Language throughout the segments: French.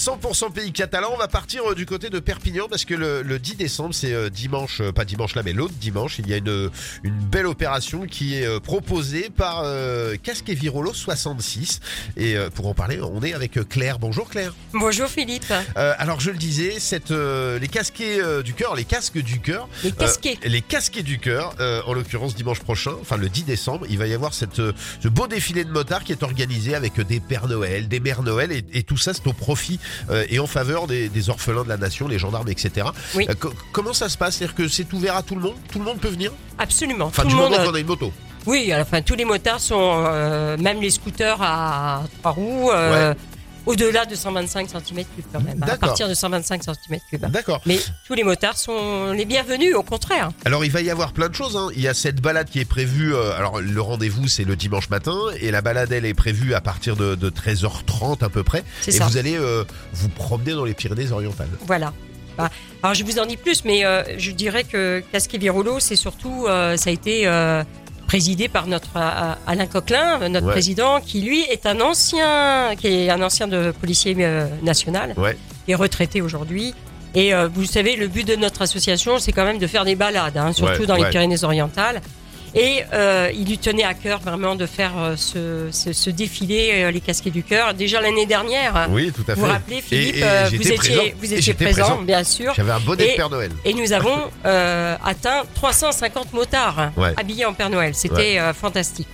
100% pays catalan, on va partir euh, du côté de Perpignan parce que le, le 10 décembre, c'est euh, dimanche, euh, pas dimanche là, mais l'autre dimanche, il y a une, une belle opération qui est proposée par euh, Casque et Virolo 66. Et euh, pour en parler, on est avec Claire. Bonjour Claire. Bonjour Philippe. Euh, alors je le disais, cette, euh, les casquets euh, du cœur, les casques du cœur. Les casquets. euh, les casquets du cœur, euh, en l'occurrence dimanche prochain, enfin le 10 décembre, il va y avoir cette, ce beau défilé de motards qui est organisé avec des Pères Noël, des Mères Noël, et, et tout ça c'est au profit euh, et en faveur des, des orphelins de la nation, les gendarmes, etc. Oui. Euh, co- comment ça se passe? C'est-à-dire que c'est ouvert à tout le monde? Tout le monde peut venir? Absolument. Enfin, tout du le monde. moment qu'on a une moto. Oui, enfin tous les motards sont, euh, même les scooters à trois roues, euh, au-delà de 125 cm3 quand même. À D'accord. partir de 125 cm3. D'accord. Mais tous les motards sont les bienvenus, au contraire. Alors il va y avoir plein de choses. hein. Il y a cette balade qui est prévue. euh, alors le rendez-vous c'est le dimanche matin et la balade elle est prévue à partir de, de 13h30 à peu près. C'est Et ça. vous allez euh, vous promener dans les Pyrénées-Orientales. Voilà. Bah, alors je vous en dis plus, mais euh, je dirais que Casque et Virolo, c'est surtout, ça a été présidé par notre euh, Alain Coquelin, notre Ouais. président, qui lui est un ancien, qui est un ancien de policier euh, national, Ouais. qui est retraité aujourd'hui. Et euh, vous savez, le but de notre association, c'est quand même de faire des balades, hein, surtout Ouais, dans les Pyrénées-Orientales. Et euh, il lui tenait à cœur vraiment de faire euh, ce, ce, ce défilé, euh, les casquets du cœur. Déjà l'année dernière, Oui, tout à fait. vous vous rappelez, Philippe, Et- et vous étiez, présent. vous étiez présent, présent. bien sûr. J'avais un bonnet Et- de Père Noël. Et nous avons atteint 350 motards Ouais. habillés en Père Noël. C'était fantastique.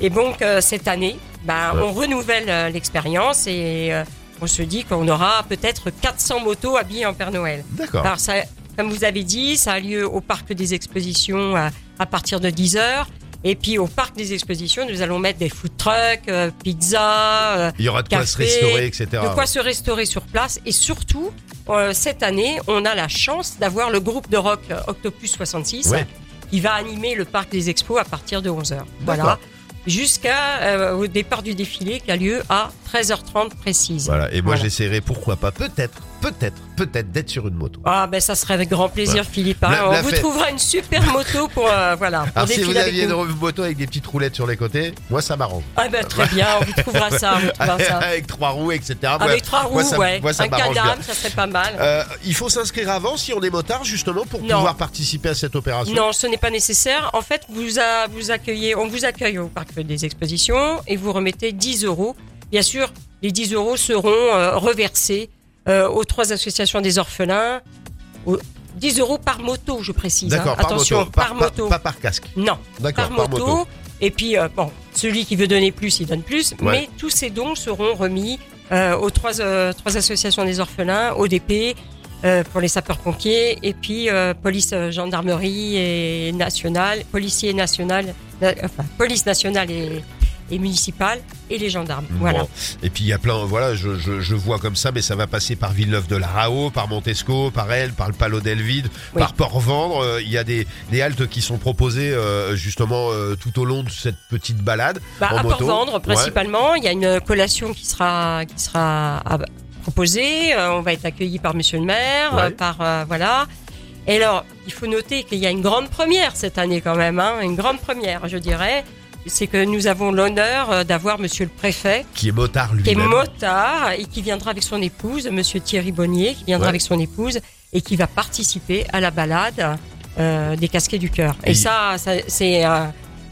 Et donc cette année, bah, Ouais. on renouvelle l'expérience et on se dit qu'on aura peut-être 400 motos habillées en Père Noël. D'accord. Alors ça, comme vous avez dit, ça a lieu au parc des expositions à, à partir de 10 heures. Et puis au parc des expositions, nous allons mettre des food trucks, euh, pizza, euh, Il y aura de quoi se restaurer, etc. de quoi se restaurer sur place. Et surtout, euh, cette année, on a la chance d'avoir le groupe de rock Octopus 66 Ouais. qui va animer le parc des expos à partir de 11h. D'accord. Voilà. Jusqu'à euh, au départ du défilé qui a lieu à 13h30 précise. Voilà. Et moi Voilà. j'essaierai, pourquoi pas, peut-être, peut-être, peut-être d'être sur une moto. Ah ben ça serait avec grand plaisir Philippe. hein. La- on la vous fête. trouvera une super moto pour euh, voilà pour Alors si vous aviez une moto avec des petites roulettes sur les côtés, moi ça m'arrange. Ah ben très bien, on vous trouvera ça, on vous trouvera ça. avec trois roues, etc. Avec trois moi, roues, ça- ouais. moi, ça Un cadam, ça serait pas mal. Euh, il faut s'inscrire avant si on est motard justement pour Non. pouvoir participer à cette opération. Non, ce n'est pas nécessaire. En fait, vous, a- vous accueillez, on vous accueille au parc des expositions et vous remettez 10 euros. Bien sûr, les 10 euros seront euh, reversés euh, aux trois associations des orphelins. Aux- 10 euros par moto, je précise. hein. D'accord, par Attention, moto. par, moto. Pas, par casque. Non, D'accord, par par moto. moto. Et puis, euh, bon, celui qui veut donner plus, il donne plus. Ouais. Mais tous ces dons seront remis aux trois, trois associations des orphelins, ODP, euh, pour les sapeurs-pompiers, et puis euh, police, euh, gendarmerie et nationale, policiers national, enfin, police nationale et, et municipale, et les gendarmes. Voilà. Bon. Et puis il y a plein, voilà, je, je, je vois comme ça, mais ça va passer par Villeneuve de la Rao, par Montesco, par Elle, par le Palo d'Elvide, Oui. par Port-Vendre. Euh, Il y a des, des haltes qui sont proposées euh, justement euh, tout au long de cette petite balade. Bah, en à. Port-Vendre, Ouais. principalement, il y a une collation qui sera, qui sera à- proposée. On va être accueilli par Monsieur le maire, Ouais. par voilà. Et alors, il faut noter qu'il y a une grande première cette année quand même, hein, une grande première, je dirais. C'est que nous avons l'honneur euh, d'avoir Monsieur le préfet, Qui est motard qui est lui-même. motard et qui viendra avec son épouse, Monsieur Thierry Bonnier, qui viendra Ouais. avec son épouse et qui va participer à la balade euh, des casquets du cœur. Et, Et- ça, ça c'est, euh,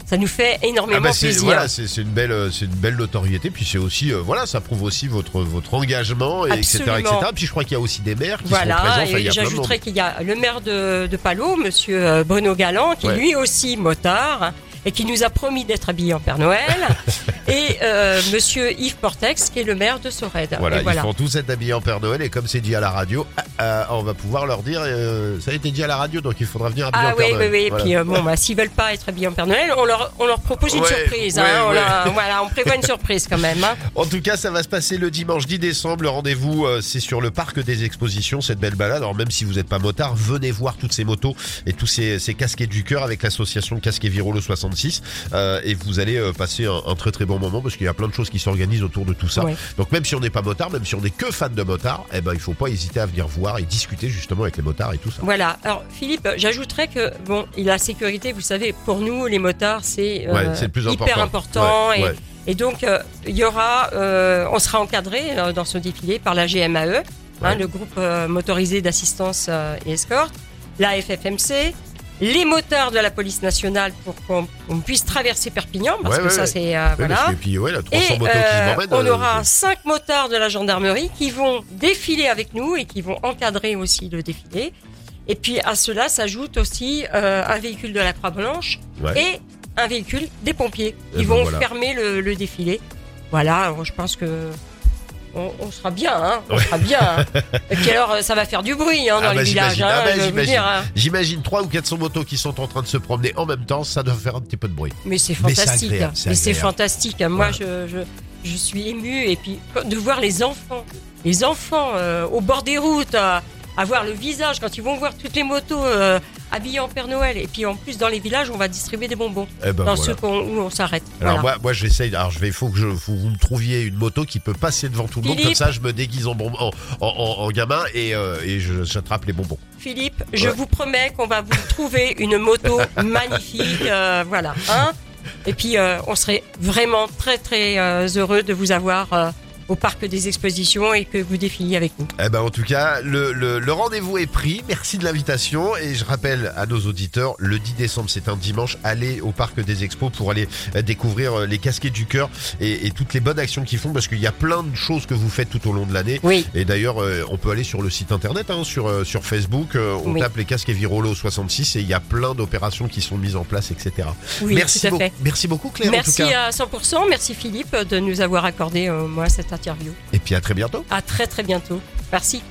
ça nous fait énormément Ah bah plaisir. voilà, c'est une belle c'est une belle notoriété puis c'est aussi euh, voilà ça prouve aussi votre votre engagement et etc etc puis je crois qu'il y a aussi des maires qui seront présents Voilà, et j'ajouterais qu'il y a le maire de, de Palo, monsieur Bruno Galland, qui Ouais. est lui aussi motard et qui nous a promis d'être habillé en Père Noël, et euh, monsieur Yves Portex, qui est le maire de Sorède. Voilà, Et ils font tous être habillés en Père Noël et comme c'est dit à la radio, ah, ah, on va pouvoir leur dire, euh, ça a été dit à la radio, donc il faudra venir habillé Ah en oui, Père oui, Noël. oui. Et Voilà. puis euh, bon, bah, s'ils veulent pas être habillés en Père Noël, on leur, on leur propose une Ouais, surprise. ouais, hein, on, leur- voilà, on prévoit une surprise quand même. hein. En tout cas, ça va se passer le dimanche 10 décembre. Le rendez-vous, euh, c'est sur le parc des expositions, cette belle balade. Alors même si vous n'êtes pas motard, venez voir toutes ces motos et tous ces, ces casquets du cœur avec l'association Casquet Virolo 66. 66 euh, et vous allez euh, passer un, un très très bon moment parce qu'il y a plein de choses qui s'organisent autour de tout ça. Ouais. Donc même si on n'est pas motard, même si on n'est que fan de motard, eh ben il faut pas hésiter à venir voir et discuter justement avec les motards et tout ça. Voilà. Alors Philippe, j'ajouterais que bon, la sécurité, vous savez, pour nous les motards, c'est euh, Ouais, c'est le plus hyper important. important. Ouais, et, donc euh, il y aura, euh, on sera encadré euh, dans ce défilé par la GMAE, hein, le groupe motorisé d'assistance et escorte, la FFMC. Les motards de la police nationale pour qu'on on puisse traverser Perpignan parce Ouais, que ouais, ça ouais. c'est euh, voilà. que, puis ouais, la 300 Et motos qui euh, m'emmènent. on euh, aura cinq motards de la gendarmerie qui vont défiler avec nous et qui vont encadrer aussi le défilé. Et puis à cela s'ajoute aussi euh, un véhicule de la Croix-Blanche et un véhicule des pompiers qui vont voilà. fermer le, le défilé. Voilà, je pense que on, on sera bien, hein, on Ouais. sera bien. hein. Et puis alors ça va faire du bruit hein, dans Ah bah, les villages, j'imagine. hein, Ah bah, j'imagine. hein. J'imagine 3 ou 400 motos qui sont en train de se promener en même temps, ça doit faire un petit peu de bruit. Mais c'est fantastique. Mais c'est fantastique. Moi, je, je, je suis émue. Et puis, de voir les enfants, les enfants euh, au bord des routes, à, à voir le visage, quand ils vont voir toutes les motos euh, habillées en Père Noël. Et puis, en plus, dans les villages, on va distribuer des bonbons. Eh ben dans voilà. ceux où on s'arrête. Alors Voilà. moi, moi j'essaye. Alors je vais, il faut que je, faut que vous me trouviez une moto qui peut passer devant tout le monde comme ça. Je me déguise en, bonbon, en, en, gamin et, euh, et je j'attrape les bonbons. Philippe, je vous promets qu'on va vous trouver une moto magnifique. euh, voilà. Hein et puis, euh, on serait vraiment très, très heureux de vous avoir au parc des expositions et que vous défiliez avec nous. Eh ben en tout cas, le, le, le rendez-vous est pris. Merci de l'invitation et je rappelle à nos auditeurs, le 10 décembre, c'est un dimanche. Allez au parc des Expos pour aller euh, découvrir euh, les casquettes du cœur et, et toutes les bonnes actions qu'ils font parce qu'il y a plein de choses que vous faites tout au long de l'année. Oui. Et d'ailleurs, euh, on peut aller sur le site internet, hein, sur, sur Facebook, on Oui. tape les casques et Virolo 66 et il y a plein d'opérations qui sont mises en place, etc. Oui, merci, tout à beaucoup, fait. merci beaucoup Claire Merci en tout cas. à 100%, merci Philippe de nous avoir accordé euh, moi cette interview. Et puis à très bientôt. À très très bientôt. Merci.